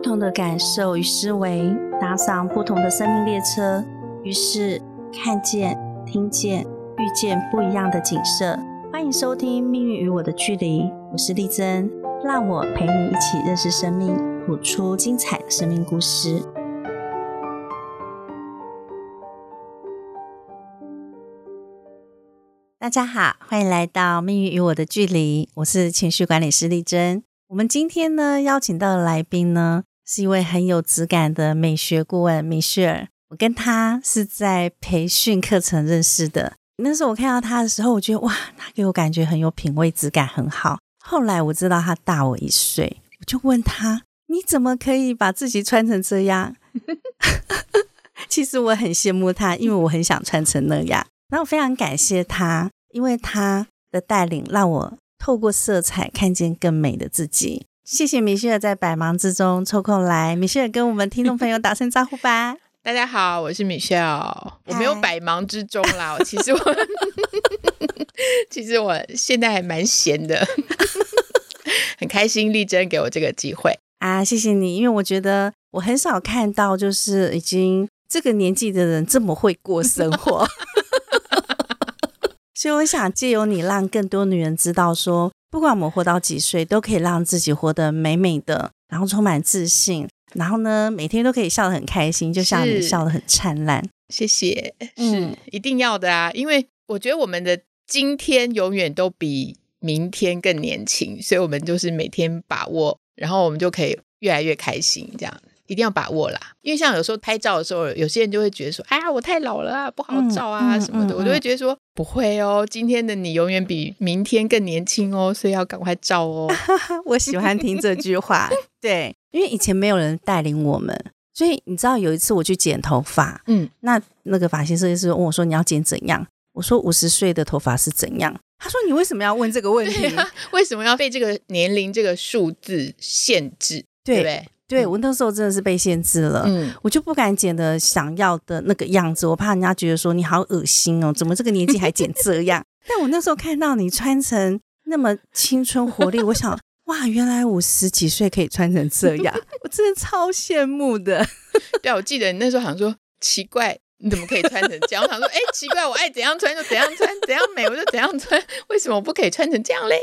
不同的感受与思维，搭上不同的生命列车，于是看见、听见、遇见不一样的景色。欢迎收听《命运与我的距离》，我是丽珍，让我陪你一起认识生命，谱出精彩的生命故事。大家好，欢迎来到《命运与我的距离》，我是情绪管理师丽珍。我们今天呢邀请到的来宾呢，是一位很有质感的美学顾问米歇尔。我跟他是在培训课程认识的。那时候我看到他的时候，我觉得哇，他给我感觉很有品味，质感很好。后来我知道他大我一岁，我就问他：你怎么可以把自己穿成这样？其实我很羡慕他，因为我很想穿成那样。然后非常感谢他，因为他的带领让我透过色彩看见更美的自己。谢谢米歇尔在百忙之中抽空来，米歇尔跟我们听众朋友打声招呼吧。大家好，我是米歇尔，我没有百忙之中啦，其实我其实我现在还蛮闲的，很开心丽珍给我这个机会啊，谢谢你，因为我觉得我很少看到就是已经这个年纪的人这么会过生活。所以我想借由你，让更多女人知道，说不管我们活到几岁，都可以让自己活得美美的，然后充满自信，然后呢，每天都可以笑得很开心，就像你笑得很灿烂。谢谢，是一定要的啊！因为我觉得我们的今天永远都比明天更年轻，所以我们就是每天把握，然后我们就可以越来越开心，这样。一定要把握啦，因为像有时候拍照的时候，有些人就会觉得说：“哎呀，我太老了啊，不好照啊什么的。”我就会觉得说：“不会哦，今天的你永远比明天更年轻哦，所以要赶快照哦。”我喜欢听这句话，对，因为以前没有人带领我们，所以你知道有一次我去剪头发，嗯，那那个发型设计师问我说：“你要剪怎样？”我说：“五十岁的头发是怎样？”他说：“你为什么要问这个问题？为什么要被这个年龄这个数字限制？对不对？”对我那时候真的是被限制了，嗯，我就不敢剪的想要的那个样子，我怕人家觉得说你好恶心哦，怎么这个年纪还剪这样？但我那时候看到你穿成那么青春活力，我想哇，原来五十几岁可以穿成这样，我真的超羡慕的。对，我记得你那时候好像说奇怪，你怎么可以穿成这样？我想说，哎，奇怪，我爱怎样穿就怎样穿，怎样美我就怎样穿，为什么不可以穿成这样嘞？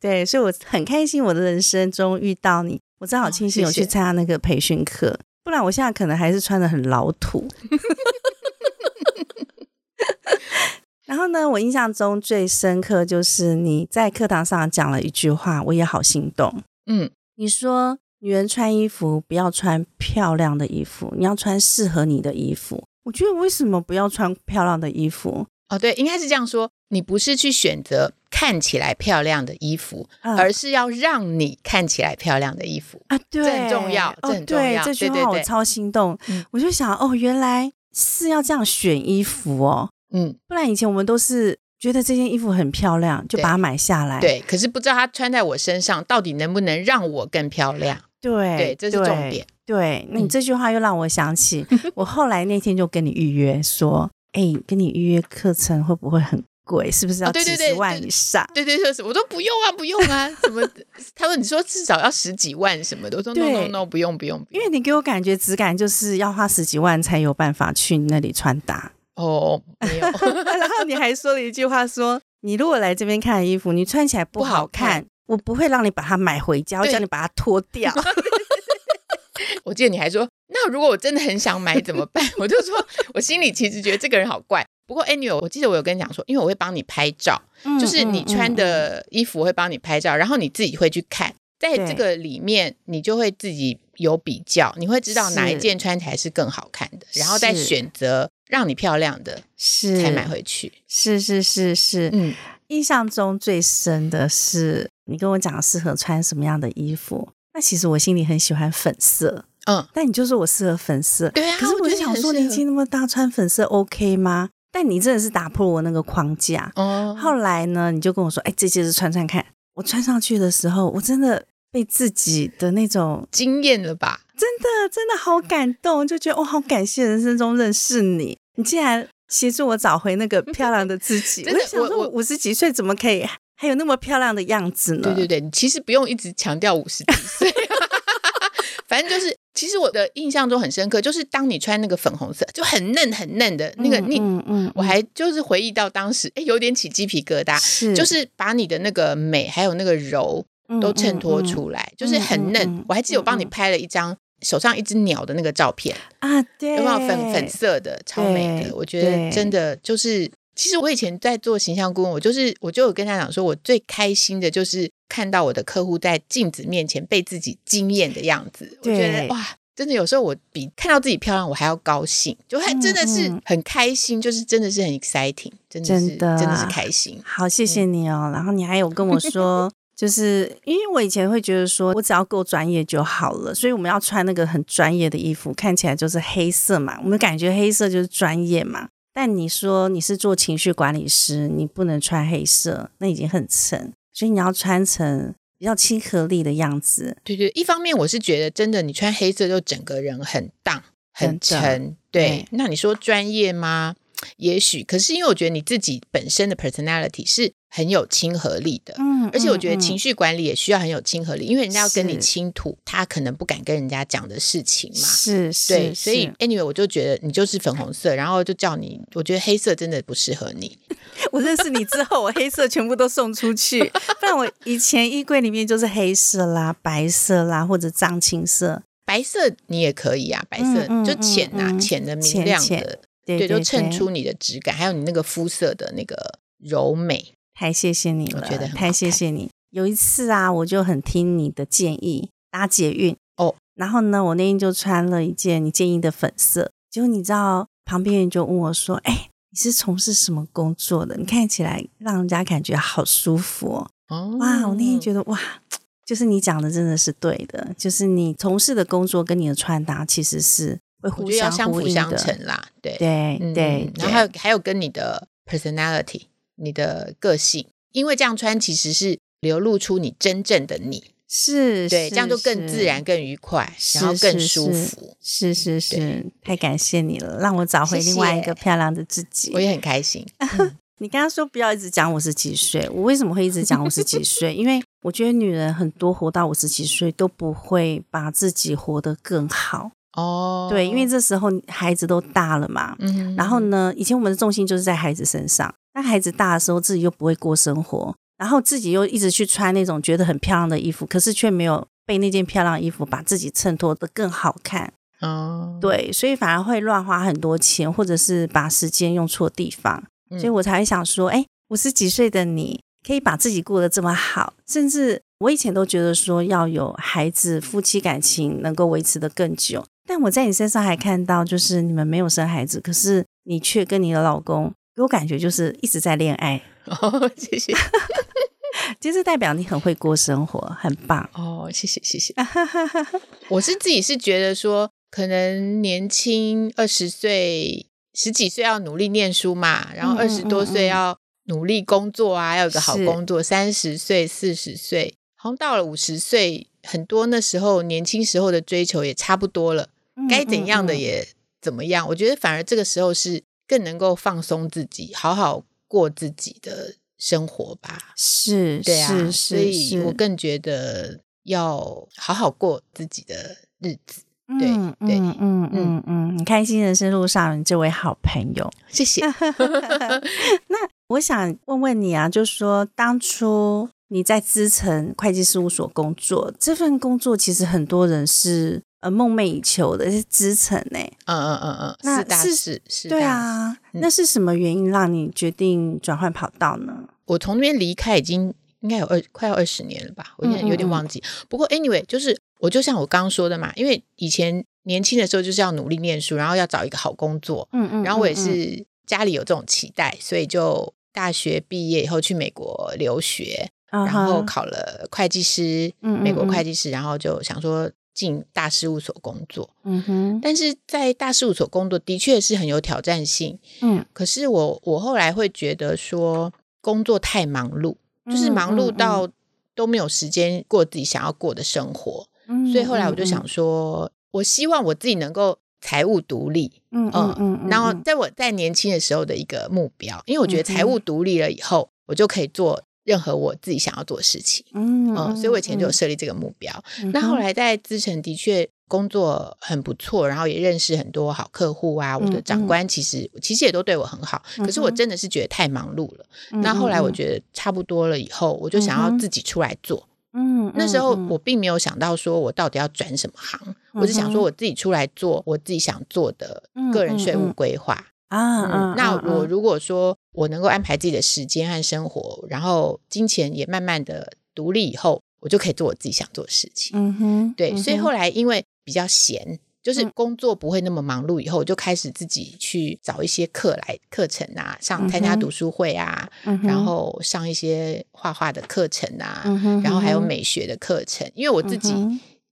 对，所以我很开心，我的人生中遇到你。我正好庆幸有去参加那个培训课，不然我现在可能还是穿的很老土。然后呢，我印象中最深刻就是你在课堂上讲了一句话，我也好心动。嗯，你说女人穿衣服不要穿漂亮的衣服，你要穿适合你的衣服。我觉得为什么不要穿漂亮的衣服？哦，对，应该是这样说。你不是去选择看起来漂亮的衣服，而是要让你看起来漂亮的衣服啊！对，这很重要，这很重要。这句话我超心动，我就想哦，原来是要这样选衣服哦。嗯，不然以前我们都是觉得这件衣服很漂亮，就把它买下来。对，可是不知道它穿在我身上到底能不能让我更漂亮。对，对，这是重点。对，那你这句话又让我想起，我后来那天就跟你预约说，哎，跟你预约课程会不会很？贵是不是要几十万以上？对对，说什么都不用啊，不用啊，什么？他说你说至少要十几万什么的，我说 no no no，不用不用，因为你给我感觉质感就是要花十几万才有办法去那里穿搭哦，没有。然后你还说了一句话，说你如果来这边看衣服，你穿起来不好看，我不会让你把它买回家，我叫你把它脱掉。我记得你还说，那如果我真的很想买怎么办？我就说我心里其实觉得这个人好怪。不过，anyway，我记得我有跟你讲说，因为我会帮你拍照，就是你穿的衣服我会帮你拍照，然后你自己会去看，在这个里面你就会自己有比较，你会知道哪一件穿起来是更好看的，然后再选择让你漂亮的，是。才买回去。是是是是，嗯，印象中最深的是你跟我讲适合穿什么样的衣服，那其实我心里很喜欢粉色，嗯，但你就说我适合粉色，对啊，可是我就想说年纪那么大穿粉色 OK 吗？但你真的是打破我那个框架哦。后来呢，你就跟我说：“哎，这件是穿穿看。”我穿上去的时候，我真的被自己的那种惊艳了吧？真的，真的好感动，就觉得我好感谢人生中认识你。你竟然协助我找回那个漂亮的自己。我想说，我五十几岁怎么可以还有那么漂亮的样子呢？对对对，你其实不用一直强调五十几岁。反正就是，其实我的印象中很深刻，就是当你穿那个粉红色，就很嫩很嫩的那个，你嗯嗯，我还就是回忆到当时，哎，有点起鸡皮疙瘩，是就是把你的那个美还有那个柔都衬托出来，就是很嫩。我还记得我帮你拍了一张手上一只鸟的那个照片，啊，对，有没有粉粉色的，超美的？我觉得真的就是，其实我以前在做形象顾问，我就是我就有跟他讲说，我最开心的就是看到我的客户在镜子面前被自己惊艳的样子，我觉得哇。真的有时候我比看到自己漂亮我还要高兴，就还真的是很开心，就是真的是很 exciting，真的是真的真的是开心。好，谢谢你哦。然后你还有跟我说，就是因为我以前会觉得说我只要够专业就好了，所以我们要穿那个很专业的衣服，看起来就是黑色嘛，我们感觉黑色就是专业嘛。但你说你是做情绪管理师，你不能穿黑色，那已经很沉，所以你要穿成比较亲和力的样子。对对，一方面我是觉得真的，你穿黑色就整个人很荡、很沉。对对，那你说专业吗？也许，可是因为我觉得你自己本身的 personality 是很有亲和力的，嗯而且我觉得嗯情绪管理也需要很有亲和力，因为人家要跟你倾吐，他可能不敢跟人家讲的事情嘛。是是，对，所以 anyway，我就觉得你就是粉红色，然后就叫你，我觉得黑色真的不适合你。我认识你之后，我黑色全部都送出去，不然我以前衣柜里面就是黑色啦、白色啦或者藏青色，白色你也可以啊，白色嗯嗯就浅呐、嗯嗯浅的、明亮的，对对，就衬出你的质感，还有你那个肤色的那个柔美。太谢谢你了，我觉得很太谢谢你。有一次啊，我就很听你的建议搭捷运哦，然后呢，我那天就穿了一件你建议的粉色，结果你知道旁边人就问我说：“哎，你是从事什么工作的？你看起来让人家感觉好舒服哦。”哦哇，我那天觉得哇，就是你讲的真的是对的，就是你从事的工作跟你的穿搭其实是互觉得要相辅相成啦，对对嗯对，然后还有还有跟你的 personality，你的个性，因为这样穿其实是流露出你真正的你，是，对，是这样就更自然、，更愉快，然后更舒服。是是是，太感谢你了，让我找回另外一谢个漂亮的自己。我也很开心。你刚刚说不要一直讲五十几岁，我为什么会一直讲五十几岁？因为我觉得女人很多活到五十几岁都不会把自己活得更好。哦，对，因为这时候孩子都大了嘛，嗯然后呢，以前我们的重心就是在孩子身上，那孩子大的时候自己又不会过生活，然后自己又一直去穿那种觉得很漂亮的衣服，可是却没有被那件漂亮衣服把自己衬托得更好看。哦，对，所以反而会乱花很多钱，或者是把时间用错地方。嗯所以我才会想说，哎，五十几岁的你可以把自己过得这么好，甚至我以前都觉得说要有孩子，夫妻感情能够维持的更久。但我在你身上还看到，就是你们没有生孩子，可是你却跟你的老公，给我感觉就是一直在恋爱，哦，谢谢。就是代表你很会过生活，很棒。哦，谢谢谢谢。我是自己是觉得说，可能年轻二十岁、十几岁要努力念书嘛，然后二十多岁要努力工作啊，要有个好工作。三十岁、四十岁，好像到了五十岁，很多那时候年轻时候的追求也差不多了，该怎样的也怎么样。我觉得反而这个时候是更能够放松自己，好好过自己的生活吧。是，对啊，是所以我更觉得要好好过自己的日子。对嗯对嗯嗯嗯嗯，你开心人生路上，你这位好朋友。谢谢。那我想问问你啊，就是说当初你在资诚会计事务所工作，这份工作其实很多人是呃梦寐以求的，是资诚呢。嗯嗯嗯嗯，那是事，四对啊，嗯那是什么原因让你决定转换跑道呢？我从那边离开已经应该有二快要二十年了吧，我有点有点嗯嗯嗯忘记。不过 anyway，就是我就像我刚刚说的嘛，因为以前年轻的时候就是要努力念书，然后要找一个好工作，嗯嗯然后我也是家里有这种期待，所以就大学毕业以后去美国留学，嗯然后考了会计师，美国嗯会计师，然后就想说进大事务所工作。嗯哼。但是在大事务所工作的确是很有挑战性，嗯，可是我我后来会觉得说工作太忙碌，就是忙碌嗯到都没有时间过自己想要过的生活，嗯所以后来我就想说，我希望我自己能够财务独立，嗯嗯然后嗯。在我在年轻的时候的一个目标，因为我觉得财务独立了以后，我就可以做任何我自己想要做的事情。嗯嗯，所以我以前就有设立这个目标。嗯那后来在资诚的确工作很不错，然后也认识很多好客户啊。我的长官其实其实也都对我很好，可是我真的是觉得太忙碌了。那后来我觉得差不多了以后，我就想要自己出来做。嗯，那时候我并没有想到说我到底要转什么行，我是想说我自己出来做我自己想做的个人税务规划啊。那我如果说我能够安排自己的时间和生活，然后金钱也慢慢的独立以后，我就可以做我自己想做的事情。嗯哼，对，所以后来因为比较闲。就是工作不会那么忙碌，以后我就开始自己去找一些课来课程啊，上参加读书会啊，然后上一些画画的课程啊，然后还有美学的课程，因为我自己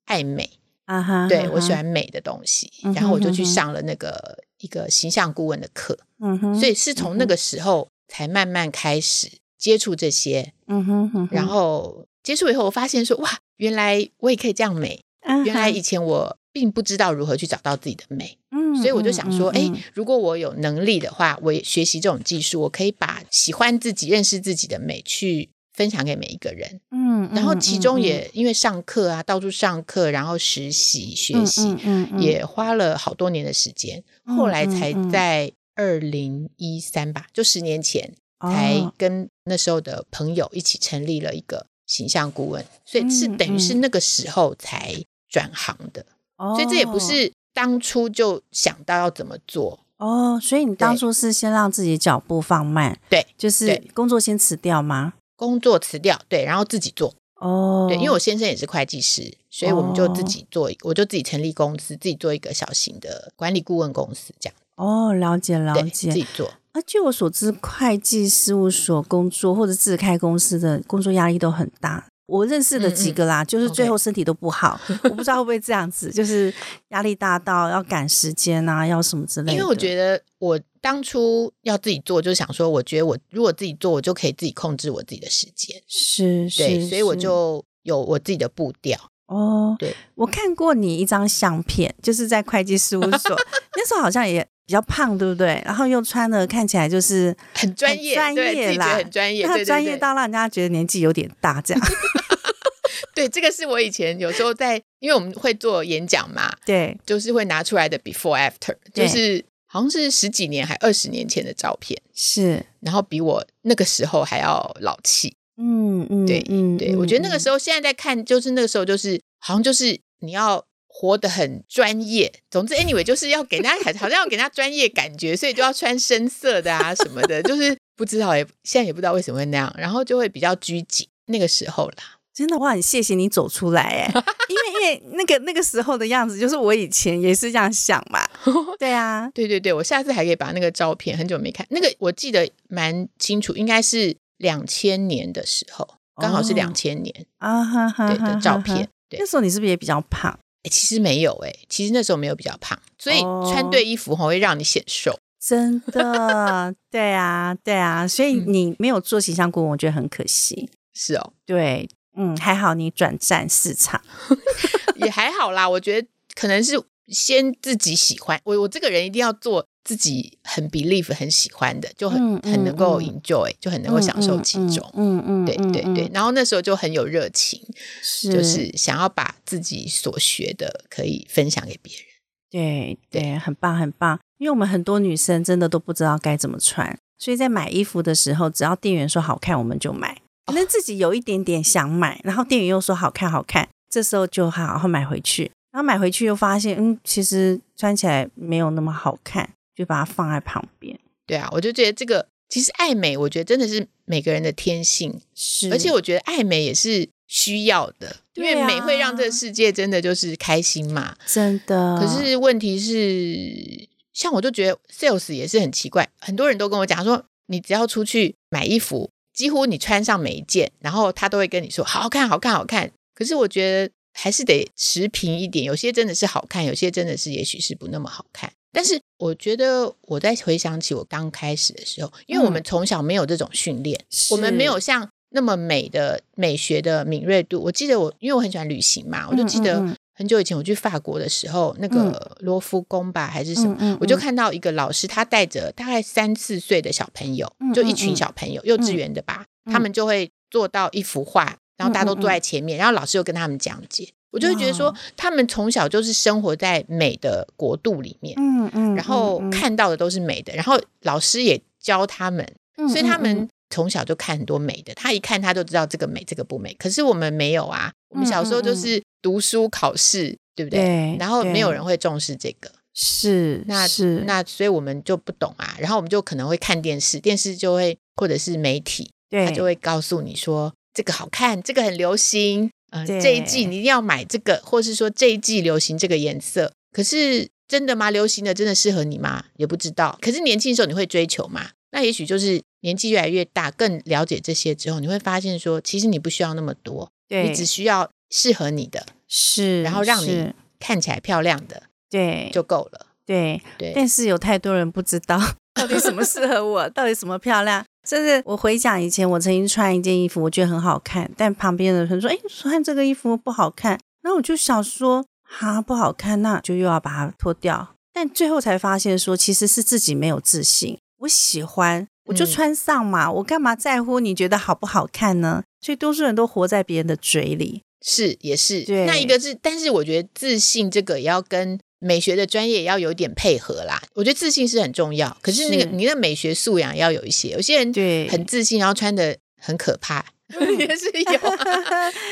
爱美啊哈，对我喜欢美的东西，然后我就去上了那个一个形象顾问的课，嗯哼，所以是从那个时候才慢慢开始接触这些，嗯哼，然后接触以后，我发现说哇，原来我也可以这样美，原来以前我。并不知道如何去找到自己的美，嗯，所以我就想说，哎，如果我有能力的话，我也学习这种技术，我可以把喜欢自己、认识自己的美去分享给每一个人，嗯，然后其中也因为上课啊，到处上课，然后实习学习，嗯，也花了好多年的时间，后来才在二零一三吧，就十年前，才跟那时候的朋友一起成立了一个形象顾问，所以是等于是那个时候才转行的。所以这也不是当初就想到要怎么做。哦，所以你当初是先让自己脚步放慢，对，就是工作先辞掉吗？工作辞掉，对，然后自己做哦，对，因为我先生也是会计师，所以我们就自己做，我就自己成立公司，自己做一个小型的管理顾问公司，这样哦，了解了解，自己做。啊，据我所知，会计事务所工作或者自开公司的工作压力都很大。我认识的几个啦，就是最后身体都不好，我不知道会不会这样子，就是压力大到要赶时间啊，要什么之类的。因为我觉得我当初要自己做，就想说，我觉得我如果自己做，我就可以自己控制我自己的时间。是，对，所以我就有我自己的步调。哦，对，我看过你一张相片，就是在会计事务所，那时候好像也比较胖，对不对？然后又穿的看起来就是很专业，专业啦，很专业，专业到让人家觉得年纪有点大这样。对，这个是我以前有时候在，因为我们会做演讲嘛，对，就是会拿出来的 before after，就是好像是十几年还二十年前的照片，是，然后比我那个时候还要老气，嗯嗯，对，嗯对，我觉得那个时候现在在看，就是那个时候就是好像就是你要活得很专业，总之 anyway 就是要给大家 好像要给他专业感觉，所以就要穿深色的啊什么的，就是不知道也现在也不知道为什么会那样，然后就会比较拘谨，那个时候啦。真的，我很谢谢你走出来 哎，因为因为那个那个时候的样子，就是我以前也是这样想嘛。对啊，对对对，我下次还可以把那个照片，很久没看，那个我记得蛮清楚，应该是两千年的时候，刚好是两千年啊哈哈对的照片。对那时候你是不是也比较胖？哎，其实没有哎，其实那时候没有比较胖，所以穿对衣服会让你显瘦。真的，对啊，对啊，所以你没有做形象顾问，我觉得很可惜。是哦，对。嗯，还好你转战市场，也还好啦。我觉得可能是先自己喜欢我，我这个人一定要做自己很 believe 很喜欢的，就很很能够 enjoy，就很能够享受其中。嗯嗯，对对对。然后那时候就很有热情，是就是想要把自己所学的可以分享给别人。对对，很棒很棒。因为我们很多女生真的都不知道该怎么穿，所以在买衣服的时候，只要店员说好看，我们就买。可能自己有一点点想买，然后店员又说好看好看，这时候就好好买回去。然后买回去又发现，嗯，其实穿起来没有那么好看，就把它放在旁边。对啊，我就觉得这个其实爱美，我觉得真的是每个人的天性，是。而且我觉得爱美也是需要的，因为美会让这个世界真的就是开心嘛。真的。可是问题是，像我就觉得 sales 也是很奇怪，很多人都跟我讲说，你只要出去买衣服。几乎你穿上每一件，然后他都会跟你说好好看，好看，好看。可是我觉得还是得持平一点，有些真的是好看，有些真的是也许是不那么好看。但是我觉得我在回想起我刚开始的时候，因为我们从小没有这种训练，我们没有像那么美的美学的敏锐度。我记得我因为我很喜欢旅行嘛，我就记得。很久以前我去法国的时候，那个罗浮宫吧还是什么，我就看到一个老师，他带着大概三四岁的小朋友，就一群小朋友，幼稚园的吧，他们就会做到一幅画，然后大家都坐在前面，然后老师又跟他们讲解，我就会觉得说，他们从小就是生活在美的国度里面，嗯嗯，然后看到的都是美的，然后老师也教他们，所以他们从小就看很多美的，他一看他就知道这个美，这个不美。可是我们没有啊，我们小时候就是读书考试，对不对？然后没有人会重视这个。是，那是那，所以我们就不懂啊。然后我们就可能会看电视，电视就会或者是媒体，他就会告诉你说这个好看，这个很流行，呃，这一季你一定要买这个，或是说这一季流行这个颜色。可是真的吗？流行的真的适合你吗？也不知道。可是年轻的时候你会追求吗？那也许就是年纪越来越大，更了解这些之后，你会发现说，其实你不需要那么多，你只需要适合你的，是，然后让你看起来漂亮的。对，就够了。对对，但是有太多人不知道到底什么适合我，到底什么漂亮。甚至我回想以前，我曾经穿一件衣服，我觉得很好看，但旁边的人说：“哎，穿这个衣服不好看。”那我就想说：“哈，不好看，那就又要把它脱掉。”但最后才发现，说其实是自己没有自信。我喜欢，我就穿上嘛，我干嘛在乎你觉得好不好看呢？所以多数人都活在别人的嘴里，是也是。那一个是，但是我觉得自信这个也要跟。美学的专业也要有点配合啦，我觉得自信是很重要。可是那个你的美学素养要有一些，有些人对很自信，然后穿的很可怕，也是有。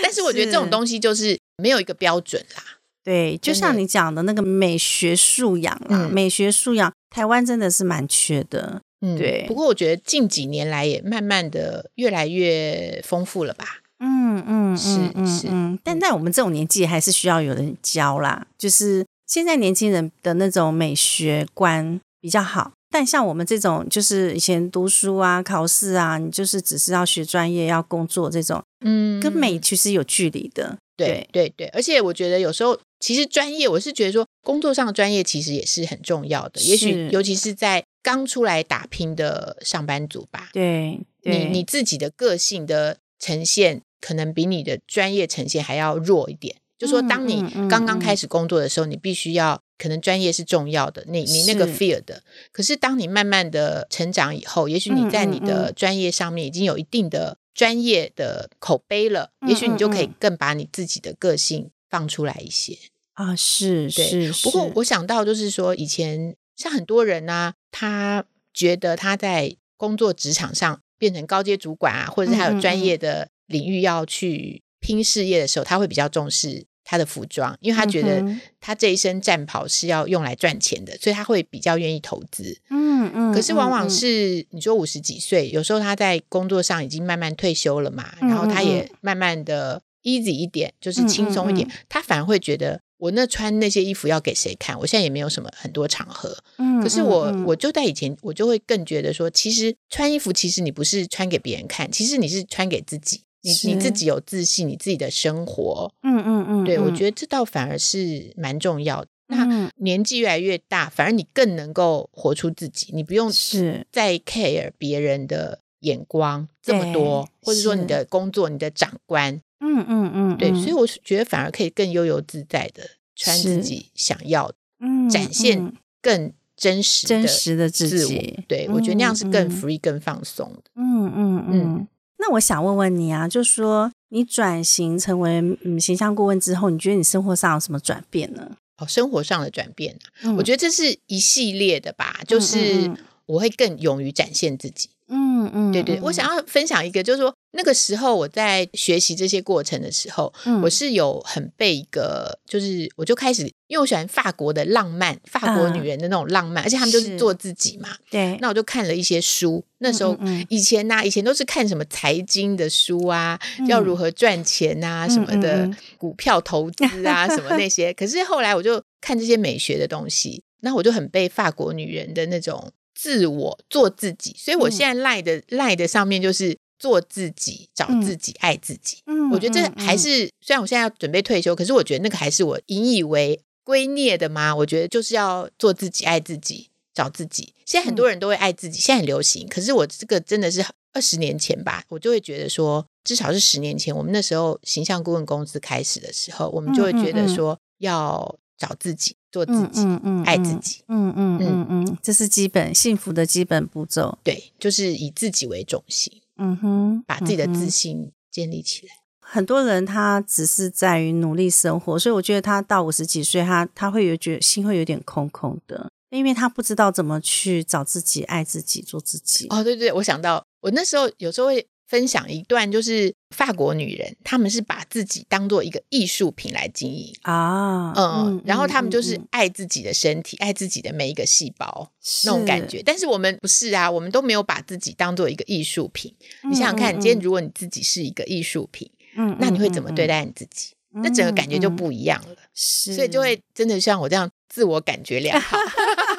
但是我觉得这种东西就是没有一个标准啦。对，就像你讲的那个美学素养啦，美学素养，台湾真的是蛮缺的。嗯，对。不过我觉得近几年来也慢慢的越来越丰富了吧。嗯嗯，是是嗯，但在我们这种年纪，还是需要有人教啦，就是。现在年轻人的那种美学观比较好，但像我们这种，就是以前读书啊、考试啊，你就是只是要学专业、要工作这种，嗯，跟美其实有距离的。对对对，而且我觉得有时候其实专业，我是觉得说工作上的专业其实也是很重要的。也许尤其是在刚出来打拼的上班族吧，对你你自己的个性的呈现，可能比你的专业呈现还要弱一点。就说，当你刚刚开始工作的时候，你必须要可能专业是重要的，你你那个 fear 的。可是当你慢慢的成长以后，也许你在你的专业上面已经有一定的专业的口碑了，也许你就可以更把你自己的个性放出来一些啊。是是。不过我想到就是说，以前像很多人呢，他觉得他在工作职场上变成高阶主管啊，或者是他有专业的领域要去拼事业的时候，他会比较重视。他的服装，因为他觉得他这一身战袍是要用来赚钱的，所以他会比较愿意投资。嗯嗯。可是往往是你说五十几岁，有时候他在工作上已经慢慢退休了嘛，然后他也慢慢的 easy 一点，就是轻松一点，他反而会觉得我那穿那些衣服要给谁看？我现在也没有什么很多场合。嗯。可是我我就在以前，我就会更觉得说，其实穿衣服，其实你不是穿给别人看，其实你是穿给自己。你你自己有自信，你自己的生活，嗯嗯嗯，对我觉得这倒反而是蛮重要的。那年纪越来越大，反而你更能够活出自己，你不用是再 care 别人的眼光这么多，或者说你的工作、你的长官，嗯嗯嗯，对，所以我是觉得反而可以更悠游自在的穿自己想要，嗯，展现更真实真实的自己。对我觉得那样是更 free、更放松的。嗯嗯嗯。那我想问问你啊，就说你转型成为嗯形象顾问之后，你觉得你生活上有什么转变呢？哦，生活上的转变我觉得这是一系列的吧，就是我会更勇于展现自己。嗯嗯，对对，我想要分享一个，就是说那个时候我在学习这些过程的时候，我是有很被一个，就是我就开始，因为我喜欢法国的浪漫，法国女人的那种浪漫，而且他们就是做自己嘛。对，那我就看了一些书，那时候以前呢，以前都是看什么财经的书啊，要如何赚钱啊什么的，股票投资啊什么那些。可是后来我就看这些美学的东西，那我就很被法国女人的那种。自我做自己，所以我现在赖的赖的上面就是做自己、找自己、爱自己。嗯，我觉得这还是虽然我现在要准备退休，可是我觉得那个还是我引以为圭臬的嘛？我觉得就是要做自己、爱自己、找自己。现在很多人都会爱自己，现在很流行。可是我这个真的是二十年前吧，我就会觉得说，至少是十年前，我们那时候形象顾问公司开始的时候，我们就会觉得说要找自己。做自己，嗯嗯，爱自己，嗯嗯嗯嗯，这是基本幸福的基本步骤。对，就是以自己为中心，嗯哼，把自己的自信建立起来。很多人他只是在于努力生活，所以我觉得他到五十几岁，他他会有觉得心会有点空空的，因为他不知道怎么去找自己、爱自己、做自己。哦，对对，我想到我那时候有时候会分享一段，就是法国女人，她们是把自己当做一个艺术品来经营啊，嗯，然后她们就是爱自己的身体，爱自己的每一个细胞那种感觉。但是我们不是啊，我们都没有把自己当做一个艺术品。你想想看，今天如果你自己是一个艺术品。嗯，那你会怎么对待你自己？那整个感觉就不一样了，是，所以就会真的像我这样自我感觉良好。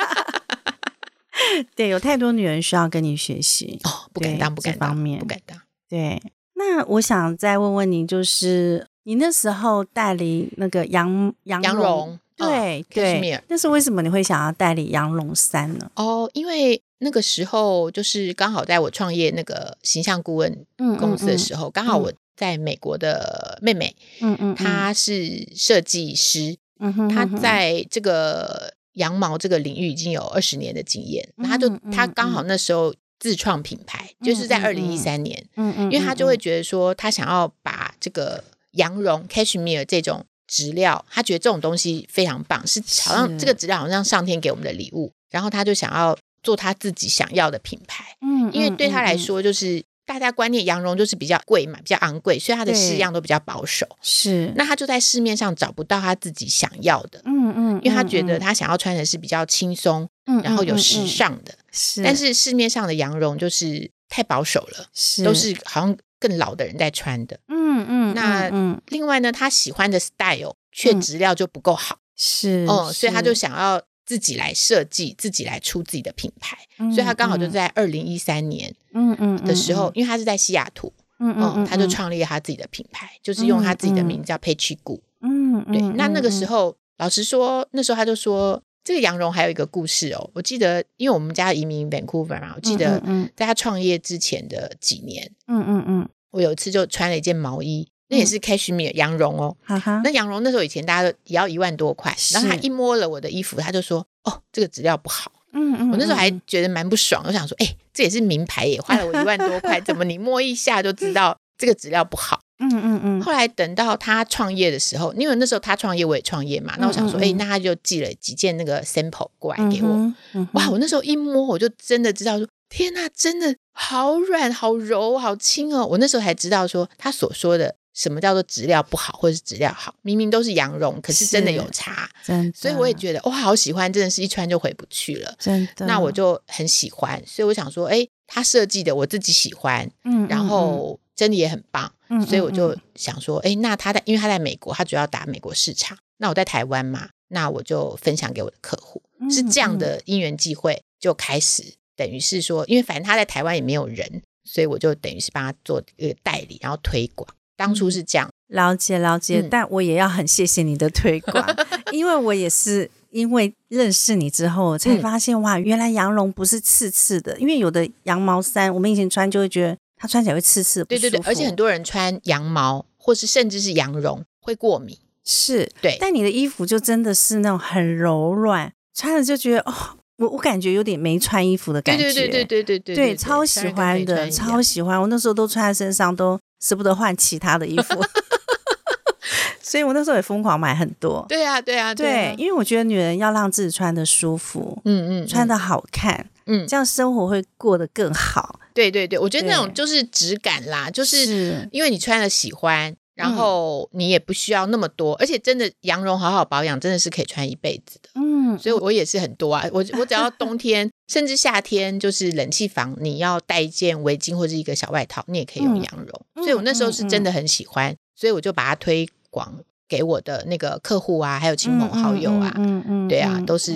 对，有太多女人需要跟你学习哦，不敢当，不敢当，不敢当。对，那我想再问问你，就是你那时候代理那个羊羊羊绒，对对，那是为什么你会想要代理羊绒衫呢？哦，因为那个时候就是刚好在我创业那个形象顾问公司的时候，刚好我。在美国的妹妹，嗯嗯，她是设计师，嗯哼，她在这个羊毛这个领域已经有二十年的经验，他就他刚好那时候自创品牌，就是在二零一三年，嗯嗯，因为他就会觉得说，他想要把这个羊绒 cashmere 这种质料，他觉得这种东西非常棒，是好像这个质料好像上天给我们的礼物，然后他就想要做他自己想要的品牌，嗯，因为对他来说就是。大家观念，羊绒就是比较贵嘛，比较昂贵，所以它的式样都比较保守。是，那他就在市面上找不到他自己想要的。嗯嗯，因为他觉得他想要穿的是比较轻松，嗯，然后有时尚的。是，但是市面上的羊绒就是太保守了，是，都是好像更老的人在穿的。嗯嗯，那另外呢，他喜欢的 style 却质料就不够好。是，哦，所以他就想要。自己来设计，自己来出自己的品牌，所以他刚好就在二零一三年，嗯嗯的时候，因为他是在西雅图，嗯嗯，他就创立了他自己的品牌，就是用他自己的名字叫佩奇古，嗯对。那那个时候，老实说，那时候他就说，这个羊绒还有一个故事哦。我记得，因为我们家移民 Vancouver 嘛，我记得在他创业之前的几年，嗯嗯嗯，我有一次就穿了一件毛衣。那也是 cashmere 羊绒哦，那羊绒那时候以前大家都也要一万多块，然后他一摸了我的衣服，他就说：“哦，这个质量不好。”嗯嗯，我那时候还觉得蛮不爽，我想说：“哎，这也是名牌，耶花了我一万多块，怎么你摸一下就知道这个质量不好？”嗯嗯嗯。后来等到他创业的时候，因为那时候他创业，我也创业嘛，那我想说：“哎，那他就寄了几件那个 sample 过来给我。”哇，我那时候一摸，我就真的知道说：“天呐，真的好软、好柔、好轻哦！”我那时候才知道说他所说的。什么叫做质料不好，或者是质料好？明明都是羊绒，可是真的有差。真，所以我也觉得哇，好喜欢，真的是一穿就回不去了。真的，那我就很喜欢。所以我想说，哎，他设计的我自己喜欢，嗯，然后真的也很棒。嗯，所以我就想说，哎，那他在，因为他在美国，他主要打美国市场。那我在台湾嘛，那我就分享给我的客户，是这样的因缘际会就开始，等于是说，因为反正他在台湾也没有人，所以我就等于是帮他做一个代理，然后推广。当初是这样，了解了解，但我也要很谢谢你的推广，因为我也是因为认识你之后才发现，哇，原来羊绒不是刺刺的，因为有的羊毛衫我们以前穿就会觉得它穿起来会刺刺，对对对，而且很多人穿羊毛或是甚至是羊绒会过敏，是对，但你的衣服就真的是那种很柔软，穿了就觉得哦，我我感觉有点没穿衣服的感觉，对对对对对对对，超喜欢的，超喜欢，我那时候都穿在身上都。舍不得换其他的衣服，所以我那时候也疯狂买很多。对啊，对啊，对，因为我觉得女人要让自己穿的舒服，嗯嗯，穿的好看，嗯，这样生活会过得更好。对对对，我觉得那种就是质感啦，就是因为你穿了喜欢，然后你也不需要那么多，而且真的羊绒好好保养，真的是可以穿一辈子的。嗯，所以我也是很多啊，我我只要冬天。甚至夏天就是冷气房，你要带一件围巾或者一个小外套，你也可以用羊绒。所以我那时候是真的很喜欢，所以我就把它推广给我的那个客户啊，还有亲朋好友啊，嗯嗯，对啊，都是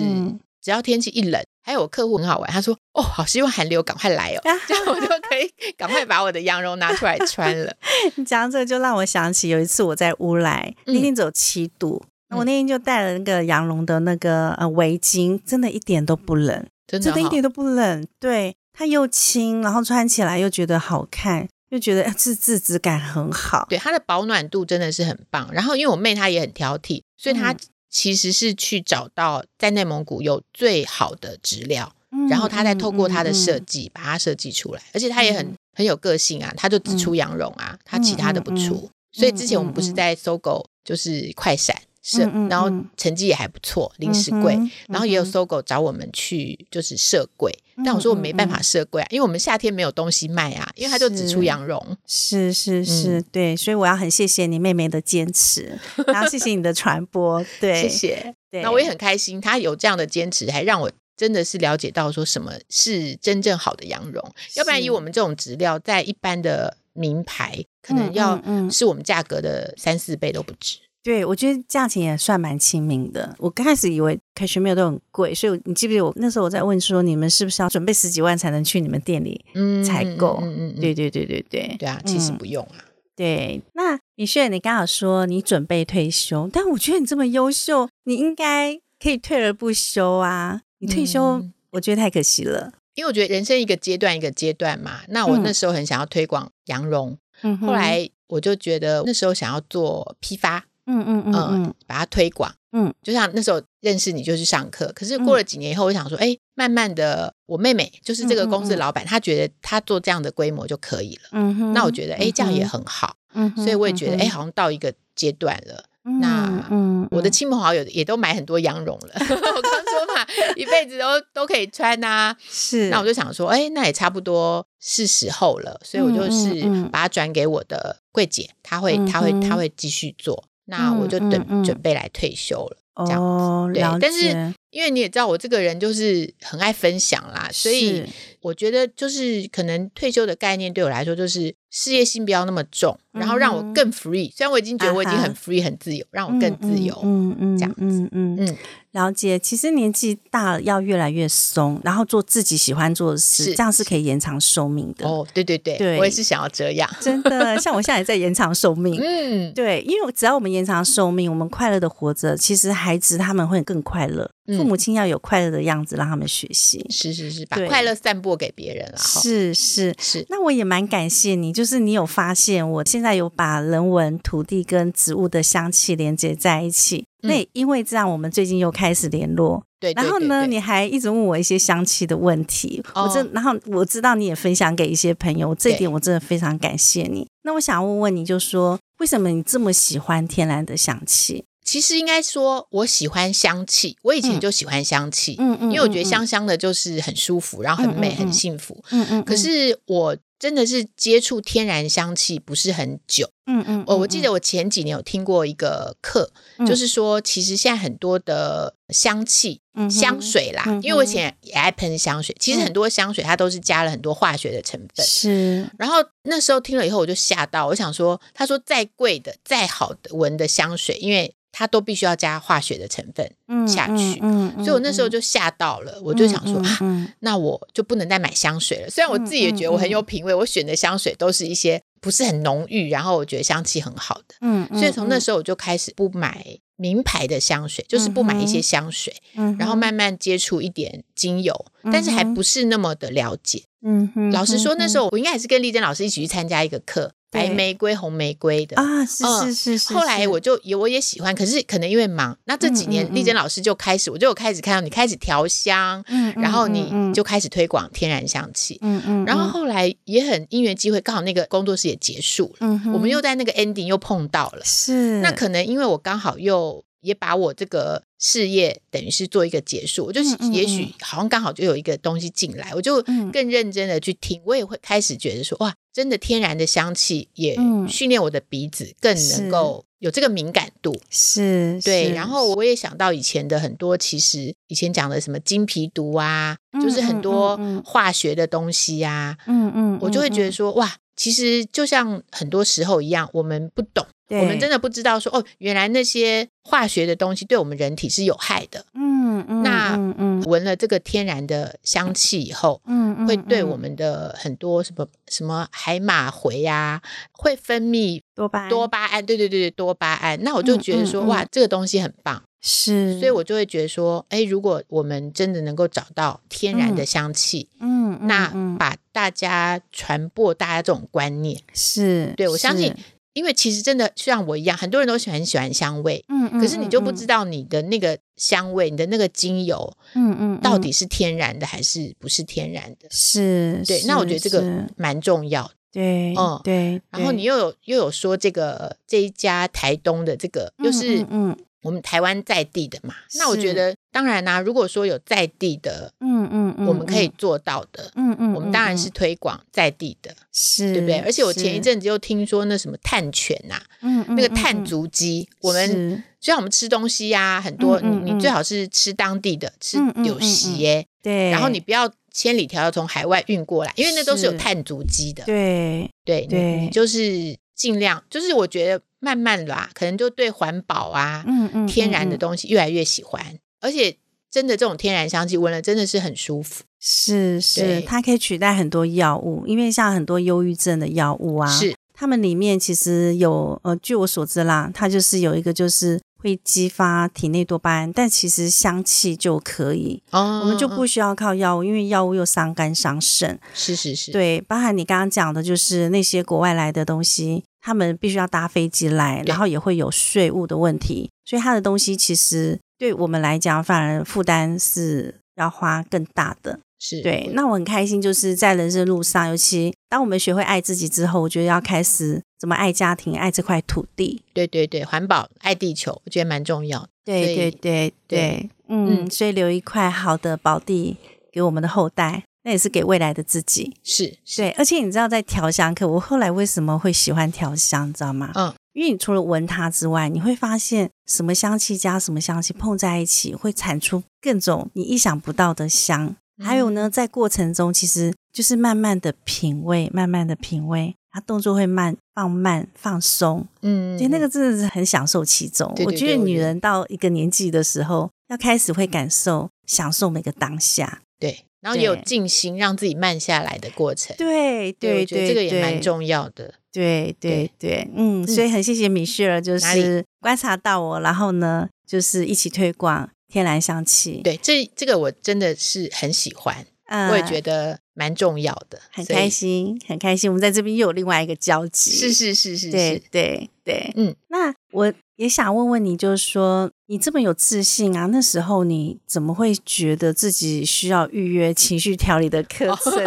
只要天气一冷，还有我客户很好玩，他说：“哦，好希望寒流赶快来哦，这样我就可以赶快把我的羊绒拿出来穿了。”你讲这个就让我想起有一次我在乌来，那天只有七度，我那天就带了那个羊绒的那个呃围巾，真的一点都不冷。真的一点都不冷，对它又轻，然后穿起来又觉得好看，又觉得自自质感很好。对它的保暖度真的是很棒。然后因为我妹她也很挑剔，所以她其实是去找到在内蒙古有最好的质料，然后她再透过她的设计把它设计出来。而且她也很很有个性啊，她就只出羊绒啊，她其他的不出。所以之前我们不是在搜狗，就是快闪。设，然后成绩也还不错，零食柜，然后也有搜狗找我们去就是设柜，但我说我没办法设柜啊，因为我们夏天没有东西卖啊，因为他就只出羊绒。是是是，对，所以我要很谢谢你妹妹的坚持，然后谢谢你的传播，对，谢谢。那我也很开心，他有这样的坚持，还让我真的是了解到说什么是真正好的羊绒，要不然以我们这种质料，在一般的名牌可能要是我们价格的三四倍都不止。对，我觉得价钱也算蛮亲民的。我刚开始以为凯旋没有都很贵，所以你记不记得我那时候我在问说，你们是不是要准备十几万才能去你们店里采购？嗯嗯，对对对对对，对啊，其实不用啊。对，那米炫，你刚好说你准备退休，但我觉得你这么优秀，你应该可以退而不休啊。你退休，我觉得太可惜了。因为我觉得人生一个阶段一个阶段嘛。那我那时候很想要推广羊绒，后来我就觉得那时候想要做批发。嗯嗯嗯嗯，把它推广，嗯，就像那时候认识你就是上课，可是过了几年以后，我想说，哎，慢慢的，我妹妹就是这个公司的老板，她觉得她做这样的规模就可以了，嗯哼，那我觉得，哎，这样也很好，嗯，所以我也觉得，哎，好像到一个阶段了，那，嗯，我的亲朋好友也都买很多羊绒了，我刚说嘛，一辈子都都可以穿呐，是，那我就想说，哎，那也差不多是时候了，所以我就是把它转给我的柜姐，她会，她会，她会继续做。那我就等准备来退休了，这样子。对，但是因为你也知道，我这个人就是很爱分享啦，所以我觉得就是可能退休的概念对我来说，就是事业心不要那么重，然后让我更 free。虽然我已经觉得我已经很 free 很自由，让我更自由。嗯嗯，这样子。嗯嗯嗯。了解，其实年纪大了要越来越松，然后做自己喜欢做的事，这样是可以延长寿命的。哦，对对对，我也是想要这样。真的，像我现在也在延长寿命。嗯，对，因为只要我们延长寿命，我们快乐的活着，其实孩子他们会更快乐。父母亲要有快乐的样子，让他们学习。是是是，把快乐散播给别人啊。是是是。那我也蛮感谢你，就是你有发现，我现在有把人文、土地跟植物的香气连接在一起。那因为这样，我们最近又开始联络。对，然后呢，你还一直问我一些香气的问题。我这，然后我知道你也分享给一些朋友，这点我真的非常感谢你。那我想问问你，就说为什么你这么喜欢天然的香气？其实应该说，我喜欢香气，我以前就喜欢香气，嗯嗯，因为我觉得香香的就是很舒服，然后很美，很幸福。嗯嗯。可是我真的是接触天然香气不是很久。嗯嗯。我我记得我前几年有听过一个课，就是说，其实现在很多的香气、香水啦，因为我以前也爱喷香水，其实很多香水它都是加了很多化学的成分。是。然后那时候听了以后，我就吓到，我想说，他说再贵的、再好的闻的香水，因为它都必须要加化学的成分下去，所以我那时候就吓到了，我就想说啊，那我就不能再买香水了。虽然我自己也觉得我很有品味，我选的香水都是一些不是很浓郁，然后我觉得香气很好的，嗯，所以从那时候我就开始不买名牌的香水，就是不买一些香水，然后慢慢接触一点精油，但是还不是那么的了解。嗯哼，老实说，那时候我应该也是跟丽珍老师一起去参加一个课。白玫瑰、红玫瑰的啊，是是是是。后来我就也我也喜欢，可是可能因为忙，那这几年丽珍老师就开始，我就有开始看到你开始调香，嗯，然后你就开始推广天然香气，嗯嗯，然后后来也很因缘机会，刚好那个工作室也结束了，嗯，我们又在那个 ending 又碰到了，是。那可能因为我刚好又。也把我这个事业等于是做一个结束，我就也许好像刚好就有一个东西进来，我就更认真的去听，我也会开始觉得说，哇，真的天然的香气也训练我的鼻子更能够有这个敏感度，是对。然后我也想到以前的很多，其实以前讲的什么金皮毒啊，就是很多化学的东西呀，嗯嗯，我就会觉得说，哇，其实就像很多时候一样，我们不懂。我们真的不知道说哦，原来那些化学的东西对我们人体是有害的。嗯嗯，那嗯闻了这个天然的香气以后，嗯会对我们的很多什么什么海马回呀，会分泌多巴多巴胺。对对对对，多巴胺。那我就觉得说哇，这个东西很棒。是，所以我就会觉得说，哎，如果我们真的能够找到天然的香气，嗯，那把大家传播大家这种观念，是对我相信。因为其实真的像我一样，很多人都喜欢喜欢香味，嗯嗯，可是你就不知道你的那个香味，你的那个精油，嗯嗯，到底是天然的还是不是天然的？是，对。那我觉得这个蛮重要。对，嗯对，然后你又有又有说这个这一家台东的这个又是嗯我们台湾在地的嘛，那我是。觉得当然啦、如果说有在地的，嗯嗯嗯，我们可以做到的，嗯，嗯嗯，我们当然是。推广在地的，是，对不对？而且我前一是，阵子又听说那什么碳权呐、嗯嗯，那个嗯碳。足迹，我们是。就像我们吃东西呀、很多你你最好是吃当地的，吃有嗯嗯嗯席耶，对，然后你不要千里迢迢从海外运过来，因为那都是有是。碳足迹的。对。对对你就是尽量，就是我觉得慢慢啦，可能就对环保啊、嗯嗯天然的东西越来越喜欢，而且真的这种天然香气闻了真的是很舒服。是是，它可以取代很多药物，因为像很多忧郁症的药物啊，是它们里面其实有呃，据我所知啦，它就是有一个就是会激发体内多巴胺，但其实香气就可以，哦我们就不需要靠药物，因为药物又伤肝伤肾。是是是，对，包含你刚刚讲的，就是那些国外来的东西，他们必须要搭飞机来，然后也会有税务的问题，所以他的东西其实对我们来讲，反而负担是要花更大的。是对，那我很开心，就是在人生路上，尤其当我们学会爱自己之后，我觉得要开始怎么爱家庭、爱这块土地。对对对，环保爱地球，我觉得蛮重要的。对对对对，嗯，嗯所以留一块好的宝地给我们的后代，那也是给未来的自己。是，是对，而且你知道，在调香课，我后来为什么会喜欢调香，你知道吗？嗯，因为你除了闻它之外，你会发现什么香气加什么香气碰在一起，会产出各种你意想不到的香。还有嗯呢，在过程中，其实就是慢慢的品味，慢慢的品味，它动作会慢、放慢、放松，嗯，所以那个真的是很享受其中。对对我觉得女人到一个年纪的时候，要开始会感受、享受每个当下。对，然后也有对静心，让自己慢下来的过程。对对对，这个也蛮重要的。对对对，嗯，嗯所以很谢谢米歇尔，就是观察到我，然后呢，就是一起推广天然香气。，对，这这个我真的是很喜欢，嗯我也觉得蛮重要的，很开。心，很开心。我们在这边又有另外一个交集。是是是是对是，对对，嗯，那我也想问问你，就是说你这么有自信啊，那时候你怎么会觉得自己需要预约情绪调理的课程？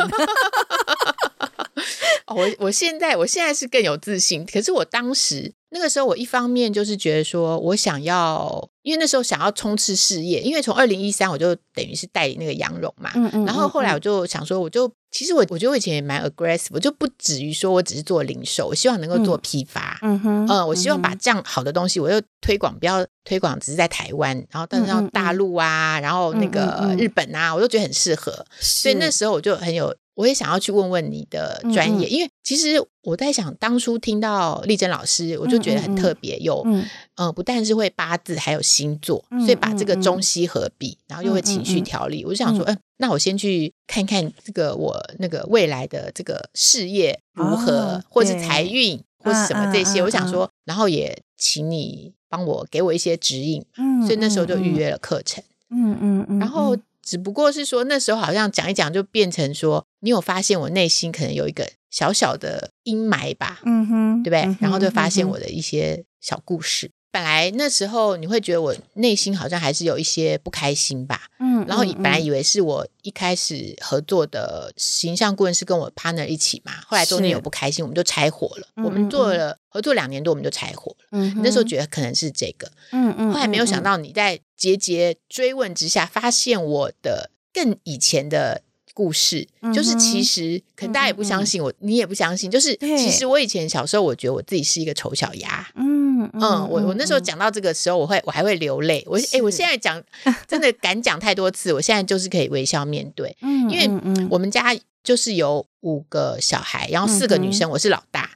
哦我我现在我现在是更有自信，可是我当时那个时候，我一方面就是觉得说我想要，因为那时候想要冲刺事业，因为从二零一三我就等于是代理那个羊绒嘛，嗯嗯然后后来我嗯就想说，我就其实我我觉得我以前也蛮 aggressive，我就不止于说我只是做零售，我希望能够做嗯批发。嗯哼，嗯，我希望把嗯这样好的东西，我又推广，不要推广只是在台湾，然后但是大陆啊，然后那嗯个日本啊，我都觉得很适合。所以那时候我就很有，我也想要去问问你的专业，嗯。因为其实我在想，当初听到丽珍老师，我就觉得很特别，有嗯、嗯不但是会八字，还有星座，嗯所以把这个中西合璧，然后又会情绪调理，我就想说，嗯、那我先去看看这个我那个未来的这个事业如何，哦或是财运，或是什么这些，我想说，然后也请你帮我给我一些指引，嗯所以那时候就预嗯。约了课程。嗯嗯嗯，然后嗯只不过是说那时候好像讲一讲就变成说，你有发现我内心可能有一个小小的阴霾吧，嗯哼，对不对？嗯然后就发现我的一些小故事。本来那时候你会觉得我内心好像还是有一些不开心吧，嗯，然后本来以为是我一开始合作的形象顾问是跟我 partner 一起嘛，后来中间有不开心，我们就拆伙了。嗯我们做了合作两年多，我们就拆伙了。嗯那时候觉得可能是这个，嗯嗯，后来没有想嗯到你在节节追问之下，发现我的更以前的故事，就是其实可能大家也不相信我，你也不相信，就是其实我以前小时候，我觉得我自己是一个丑小鸭。嗯嗯，我我那时候嗯讲到这个时候，我会我还会流泪。我哎，我现在讲真的敢讲太多次，我现在就是可以微笑面对。嗯，因为我们家就是有五个小孩，然后四个女生，我是老大。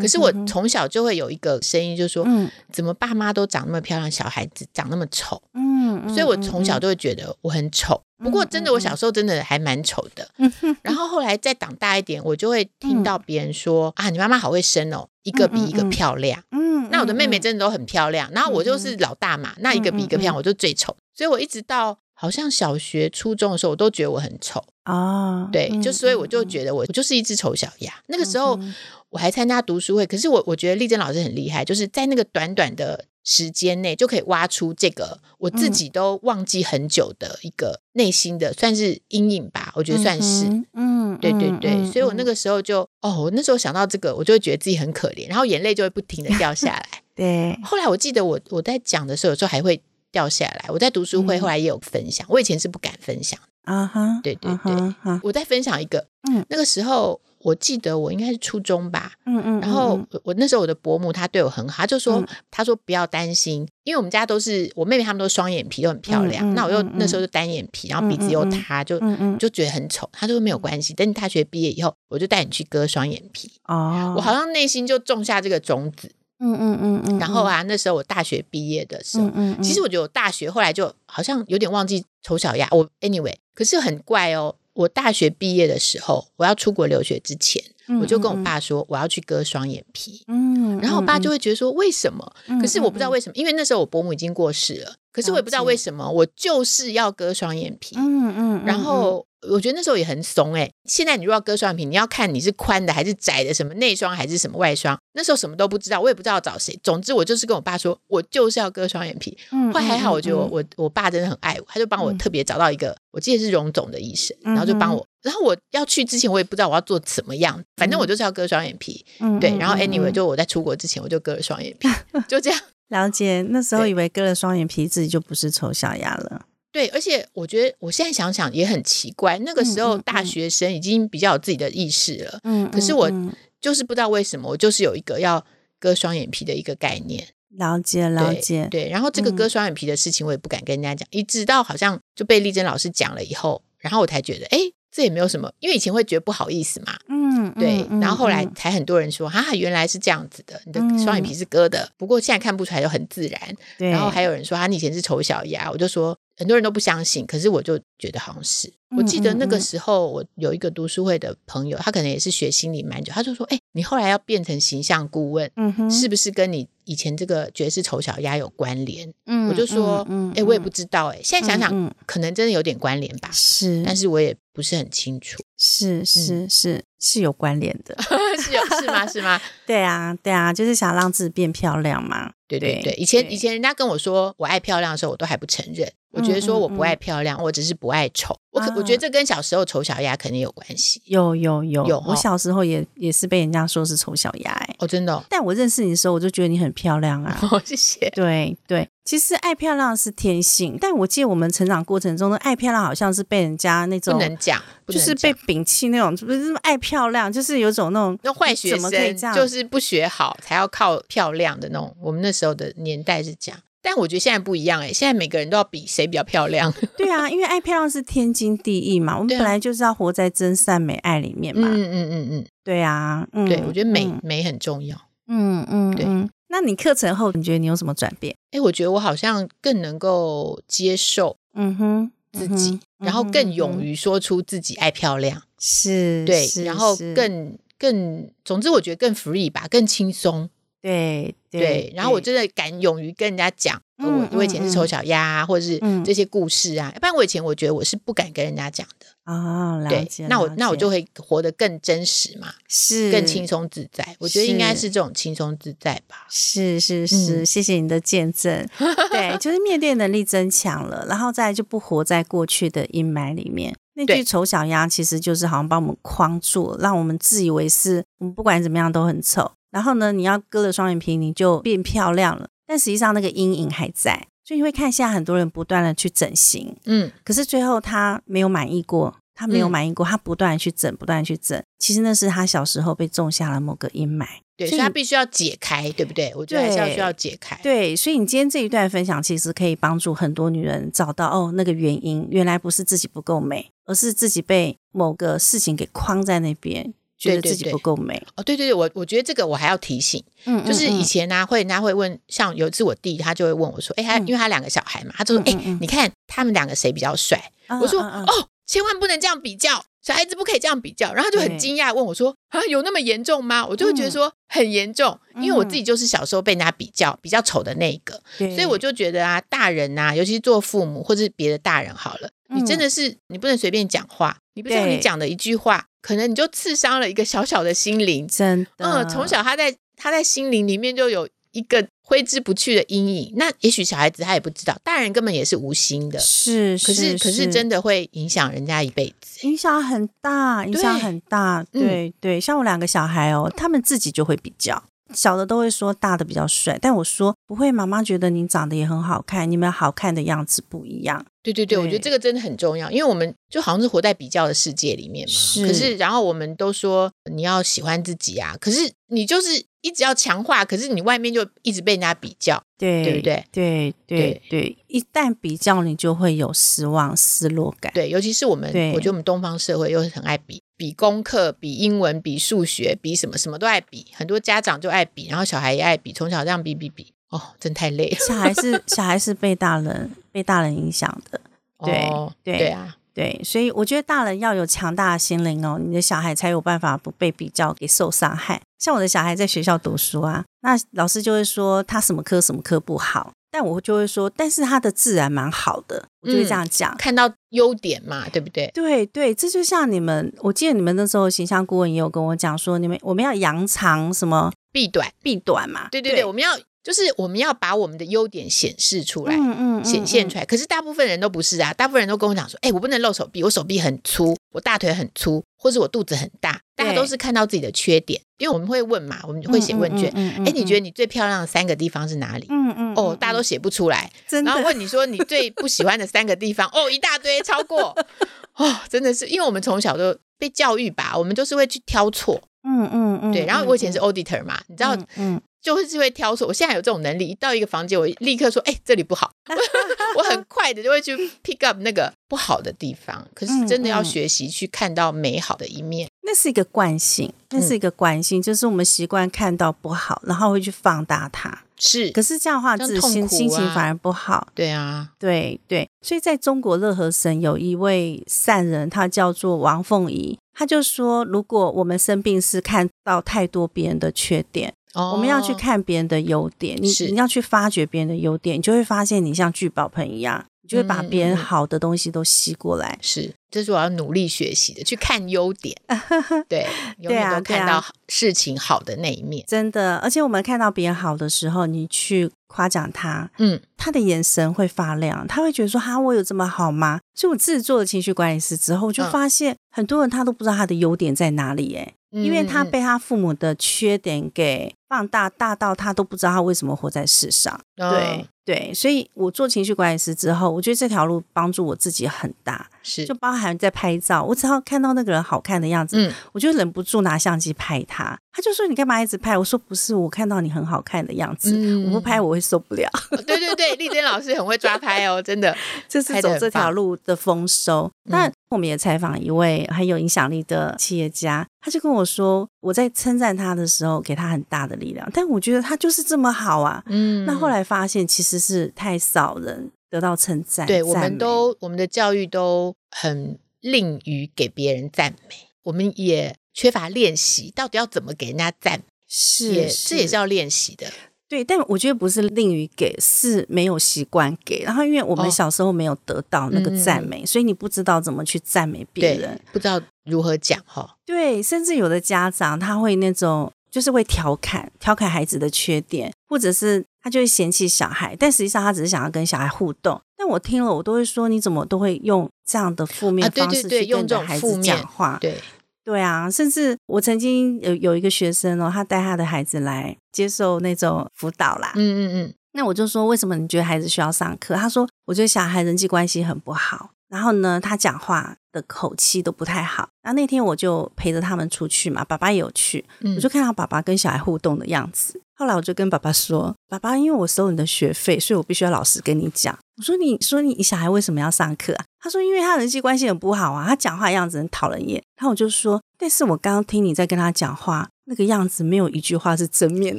可是我从小就会有一个声音，就是说，嗯怎么爸妈都长那么漂亮，小孩子长那么丑？嗯，所以我从小就会觉得我很丑。不过真的，我小时候真的还蛮丑的。然后后来再长大一点，我就会听到别人说啊，你妈妈好会生哦，一个比一个漂亮。嗯，那我的妹妹嗯真的都很漂亮，然后我就是老大嘛，那一个比一个漂亮，我就最丑。所以我一直到好像小学、初中的时候，我都觉得我很丑。哦，对，嗯就所以我就嗯觉得我我就是一只丑小鸭。那个时候嗯我还参加读书会，可是我我觉得丽珍老师很厉害，就是在那个短短的时间内就可以挖出这个我自己都忘记很久的一个内心的算是阴影吧，我觉得算是，嗯，对对对，所以我那个个时候就哦，我那时候想到这个，我就会觉得自己很可怜，然后眼泪就会不停的掉下来。对，后来我记得我我在讲的时候，有时候还会掉下来。我在读书会嗯后来也有分享，我以前是不敢分享。啊哈，对对啊哈哈我再分享一个，嗯那个时候我记得我应该是初中吧，嗯嗯，然后嗯我我那时候我的伯母她对我很好，她就说、嗯她说不要担心，因为我们家都是我妹妹她们都双眼皮，都很漂亮，那我又嗯那时候就单眼皮，然后鼻子又塌，就就觉得很丑。她就说没有关系，等你大学毕业以后，我就带你去割双眼皮。哦，我好像内心就种下这个种子，嗯嗯嗯嗯，然后啊，那时候我大学毕业的时候，嗯嗯，其实我觉得我大学后来就好像有点忘记丑小鸭。我 anyway，可是很怪哦。我大学毕业的时候，我要出国留学之前，我就跟我，爸说我要去割双眼皮。嗯，然后我爸就会觉得说为什么？嗯，可是我不知道为什么，因为那时候我伯母已经过世了。可是我也不知道为什么，我就是要割双眼皮。嗯嗯，然后我觉得那时候也很怂哎、现在你如果要割双眼皮，你要看你是宽的还是窄的，什么内双还是什么外双。那时候什么都不知道，我也不知道找谁。总之我就是跟我爸说，我就是要割双眼皮。嗯后来还好，我觉得我我我爸真的很爱我，他就帮我特别找到一个，我记得是荣总的医生，然后就帮我。然后我要去之前，我也不知道我要做怎么样，反正我就是要割双眼皮。嗯对，然后 anyway，就我在出国之前我就割了双眼皮，就这样。了解，那时候对以为割了双眼皮自己就不是丑小鸭了。对，而且我觉得我现在想想也很奇怪，那个时候大学生已经比较有自己的意识了，嗯，可是我嗯。就是不知道为什么，我就是有一个要割双眼皮的一个概念。了解了解，对，然后这个嗯。割双眼皮的事情，我也不敢跟人家讲，一直到好像就被丽珍老师讲了以后，然后我才觉得，哎，这也没有什么，因为以前会觉得不好意思嘛，嗯，对，嗯然后后来嗯。才很多人说，啊，原来是这样子的，你的嗯双眼。皮是割的，不过现在看不出来，就很自然。对，然后还有人说，啊，你以前是丑小鸭，我就说很多人都不相信，可是我就觉得好像是。我记得那个时候，我有一个读书会的朋友，他可能也是学心理蛮久，他就说，哎，你后来要变成形象顾问，嗯，是不是跟你以前这个爵士丑小鸭有关联？嗯，我就说，嗯哎、我也不知道、哎，现在想想，可能真的有点关联吧，是，但是我也不是很清楚，是。是是是有关联的。是有是吗？是吗？对啊，对啊，就是想让自己变漂亮嘛。对对对对，以前以前人家跟我说我爱漂亮的时候，我都还不承认，我觉得说我不爱漂亮，我只是不爱丑，我可、啊我觉得这跟小时候丑小鸭肯定有关系。有有有，有哦我小时候也也是被人家说是丑小鸭哎、哦，真的、哦，但我认识你的时候，我就觉得你很漂亮啊。哦，谢谢。对对，其实爱漂亮是天性，但我记得我们成长过程中的爱漂亮好像是被人家那种不，能讲，不就是被摒弃那种，不是爱漂亮，就是有种那种那坏学怎么可以生就是不学好才要靠漂亮的那种。我们那时候的年代是这样，但我觉得现在不一样哎、现在每个人都要比谁比较漂亮。对啊，因为爱漂亮是天经地义嘛，我们本来就是要活在真善美爱里面嘛。嗯嗯嗯嗯，对啊，嗯，对，我觉得美、嗯美很重要。嗯嗯，对嗯。那你课程后，你觉得你有什么转变？哎，我觉得我好像更能够接受嗯哼，自己，然后更勇。于说出自己爱漂亮，是，对，是然后更更，总之我觉得更 free 吧，更轻松，对对。然后我真的敢勇于跟人家讲，呃嗯我我以前是丑嗯小鸭啊，或者是嗯这些故事啊，要不然我以前我觉得我是不敢跟人家讲的，啊，了对解。。那我那我就会活得更真实嘛，是更轻松自在。我觉得应该是是这种轻松自在吧。是是是，嗯谢谢你的见证。对，就是面对能力增强了，然后再来就不活在过去的阴霾里面。那句丑小鸭其实就是好像把我们框住了，让我们自以为是我们不管怎么样都很丑。然后呢，你要割了双眼皮，你就变漂亮了，但实际上那个阴影还在。所以你会看现在很多人不断的去整形，嗯，可是最后他没有满意过，他没有嗯满意过，他不断的去整，不断的去整。其实那是他小时候被种下了某个阴霾。对，所以他必须要解开，对不对？我觉得还是要需要解开。对，所以你今天这一段分享，其实可以帮助很多女人找到哦，那个原因原来不是自己不够美，而是自己被某个事情给框在那边，觉得自己不够美。哦，对对对，我我觉得这个我还要提醒，嗯就是以嗯。前呢、会人家会问，像有一次我弟他就会问我说，哎，他嗯。因为他两个小孩嘛，他就说，哎、你看他们两个谁比较帅？嗯我说，哦，千万不能这样比较，小孩子不可以这样比较。然后他就很惊讶问我说，啊，有那么严重吗？我就会觉得嗯。说很严重，因为我嗯。自己就是小时候被人家比较比较丑的那一个，对所以我就觉得啊，大人呐、尤其是做父母或者是别的大人好了，你真嗯的是你不能随便讲话，你不知道你讲的一句话，可能你就刺伤了一个小小的心灵。真的，嗯，从小他在他在心灵里面就有一个挥之不去的阴影。那也许小孩子他也不知道，大人根本也是无心的。是，可是可是真的会影响人家一辈子，影响很大，影响很大。对对，像我两个小孩哦，他们自己就会比较。小的都会说大的比较帅，但我说不会，妈妈觉得你长得也很好看，你们好看的样子不一样。对对对，我觉得这个真的很重要，因为我们就好像是活在比较的世界里面嘛。是。可是，然后我们都说你要喜欢自己啊，可是你就是一直要强化，可是你外面就一直被人家比较，对对不对？对对对，一旦比较，你就会有失望、失落感。对，尤其是我们，我觉得我们东方社会又是很爱比。比功课，比英文，比数学，比什么什么都爱比，很多家长就爱比，然后小孩也爱比，从小这样比比比，哦，真太累。小孩是小孩是被大人被大人影响的，对对对啊，对，所以我觉得大人要有强大的心灵哦，你的小孩才有办法不被比较给受伤害。像我的小孩在学校读书啊，那老师就会说他什么科什么科不好。但我就会说，但是他的自然蛮好的，我就会这样讲，看到优点嘛，对不对？对对，这就像你们，我记得你们那时候形象顾问也有跟我讲说，你们我们要扬长什么避短避短嘛，对对对，我们要。就是我们要把我们的优点显示出来，嗯嗯，显现出来。可是大部分人都不是啊，大部分人都跟我讲说，哎，我不能露手臂，我手臂很粗，我大腿很粗，或者我肚子很大。大家都是看到自己的缺点，因为我们会问嘛，我们会写问卷，哎，你觉得你最漂亮的三个地方是哪里？嗯嗯，哦，大家都写不出来。然后问你说你最不喜欢的三个地方，哦，一大堆，超过。哦，真的是，因为我们从小都被教育吧，我们就是会去挑错。嗯嗯嗯，对。然后我以前是 auditor 嘛，你知道，嗯。就会是会挑错，我现在有这种能力，一到一个房间，我立刻说：“哎，这里不好。” 我很快的就会去 pick up 那个不好的地方。可是真的要学习去看到美好的一面，那是一个惯性，那是一个惯性，就是我们习惯看到不好，然后会去放大它。是，可是这样的话，自心心情反而不好。对啊，对对。所以在中国乐和省有一位善人，他叫做王凤仪，他就说：如果我们生病是看到太多别人的缺点。我们要去看别人的优点，你你要去发掘别人的优点，你就会发现你像聚宝盆一样，你就会把别人好的东西都吸过来。是，这是我要努力学习的，去看优点。对，永远都看到事情好的那一面。真的，而且我们看到别人好的时候，你去夸奖他，嗯，他的眼神会发亮，他会觉得说：“哈，我有这么好吗？”所以我自己做了情绪管理师之后，我就发现很多人他都不知道他的优点在哪里，哎。因为他被他父母的缺点给放大，大到他都不知道他为什么活在世上。对对，所以我做情绪管理师之后，我觉得这条路帮助我自己很大。是，就包含在拍照，我只要看到那个人好看的样子，嗯，我就忍不住拿相机拍他。他就说：“你干嘛一直拍？”我说：“不是，我看到你很好看的样子，我不拍我会受不了。”对对对，丽珍老师很会抓拍哦，真的，这是走这条路的丰收。那我们也采访一位很有影响力的企业家，他就跟我说：“我在称赞他的时候，给他很大的力量，但我觉得他就是这么好啊。”嗯，那后来发现其实是太少人。得到称赞，对，我们都我们的教育都很吝于给别人赞美，我们也缺乏练习，到底要怎么给人家赞？是，这也是要练习的。对，但我觉得不是吝于给，是没有习惯给。然后，因为我们小时候没有得到那个赞美，所以你不知道怎么去赞美别人，不知道如何讲哈。对，甚至有的家长他会那种。就是会调侃调侃孩子的缺点，或者是他就会嫌弃小孩，但实际上他只是想要跟小孩互动。但我听了，我都会说，你怎么都会用这样的负面方式去跟孩子讲话？对对啊，甚至我曾经有有一个学生哦，他带他的孩子来接受那种辅导啦。嗯嗯嗯。那我就说，为什么你觉得孩子需要上课？他说，我觉得小孩人际关系很不好。然后呢，他讲话的口气都不太好。然后那天我就陪着他们出去嘛，爸爸也有去，我就看到爸爸跟小孩互动的样子。后来我就跟爸爸说：“爸爸，因为我收你的学费，所以我必须要老实跟你讲。我说，你说你小孩为什么要上课啊？他说，因为他人际关系很不好啊，他讲话样子很讨人厌。然后我就说，但是我刚刚听你在跟他讲话，那个样子没有一句话是正面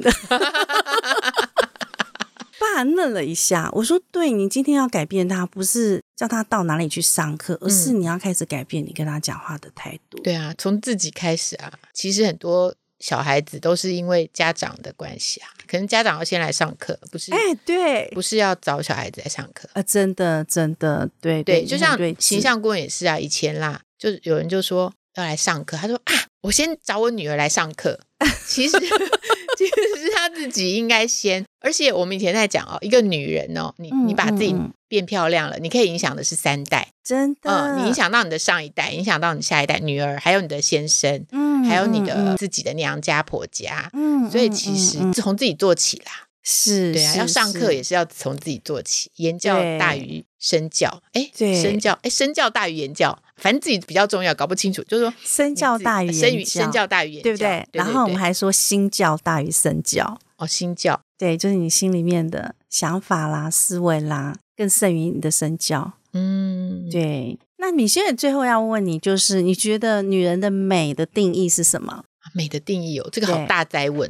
的。”爸愣了一下，我说：“对你今天要改变他，不是叫他到哪里去上课，而是你要开始改变你跟他讲话的态度。对啊，从自己开始啊。其实很多小孩子都是因为家长的关系啊，可能家长要先来上课，不是？哎，对，不是要找小孩子来上课啊？真的，真的，对对，就像形象顾问也是啊。以前啦，就有人就说要来上课，他说啊，我先找我女儿来上课。其实。”其实是她自己应该先。而且我们以前在讲哦，一个女人哦，你你把自己变漂亮了，你可以影响的是三代，真的。嗯，你影响到你的上一代，影响到你下一代女儿，还有你的先生，嗯，还有你的自己的娘家婆家，嗯。所以其实从自己做起啦。是，对啊，要上课也是要从自己做起，言教大于身教，哎，身教，哎，身教大于言教，反正自己比较重要，搞不清楚，就是说身教大于言教，身教大于言教，对不对？然后我们还说心教大于身教，哦，心教，对，就是你心里面的想法啦、思维啦，更胜于你的身教，嗯，对。那你现在最后要问你，就是你觉得女人的美的定义是什么？美的定义有这个好大灾问。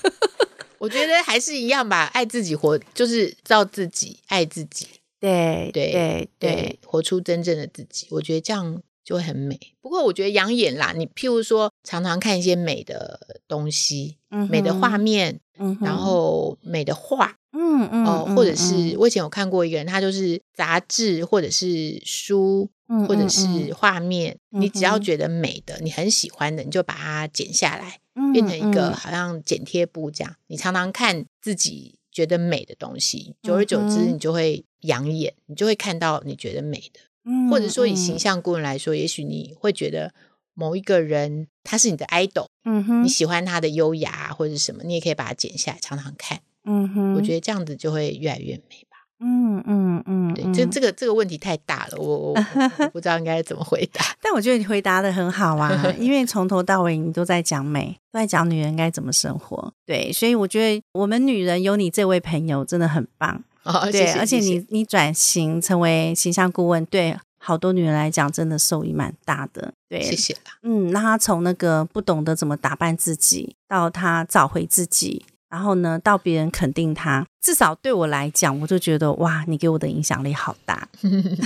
我觉得还是一样吧，爱自己活就是照自己爱自己，对对对，活出真正的自己。我觉得这样就会很美。不过我觉得养眼啦，你譬如说常常看一些美的东西，美的画面，然后美的画，嗯嗯，哦，或者是我以前有看过一个人，他就是杂志或者是书，或者是画面，你只要觉得美的，你很喜欢的，你就把它剪下来。变成一个好像剪贴布这样，你常常看自己觉得美的东西，久而久之，你就会养眼，你就会看到你觉得美的。或者说以形象顾问来说，也许你会觉得某一个人他是你的 idol，嗯哼，你喜欢他的优雅或者什么，你也可以把它剪下来常常看。嗯哼，我觉得这样子就会越来越美。嗯嗯嗯，对，这这个这个问题太大了，我我不知道应该怎么回答。但我觉得你回答的很好啊，因为从头到尾你都在讲美，都在讲女人该怎么生活。对，所以我觉得我们女人有你这位朋友真的很棒。哦对，而且你你转型成为形象顾问，对好多女人来讲真的受益蛮大的。对，谢谢啦。嗯，那她从那个不懂得怎么打扮自己，到她找回自己。然后呢，到别人肯定他，至少对我来讲，我就觉得哇，你给我的影响力好大。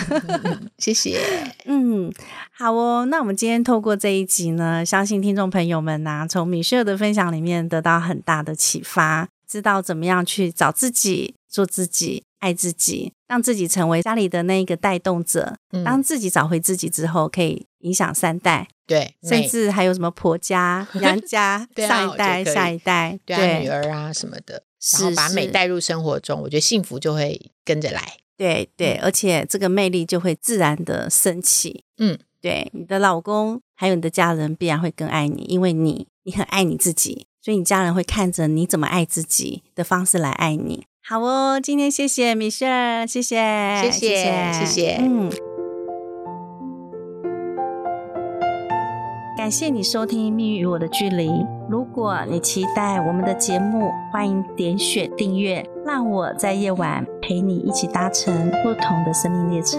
谢谢。嗯，好哦。那我们今天透过这一集呢，相信听众朋友们呐，从米歇尔的分享里面得到很大的启发，知道怎么样去找自己、做自己、爱自己，让自己成为家里的那一个带动者。当自己找回自己之后，可以影响三代。对，甚至还有什么婆家、娘家、上一代、下一代，对女儿啊什么的，然后把美带入生活中，我觉得幸福就会跟着来。对对，而且这个魅力就会自然的升起。嗯，对，你的老公还有你的家人必然会更爱你，因为你你很爱你自己，所以你家人会看着你怎么爱自己的方式来爱你。好哦，今天谢谢米雪儿，谢谢，谢谢，谢谢，嗯。感谢你收听《命运与我的距离》。如果你期待我们的节目，欢迎点选订阅，让我在夜晚陪你一起搭乘不同的生命列车。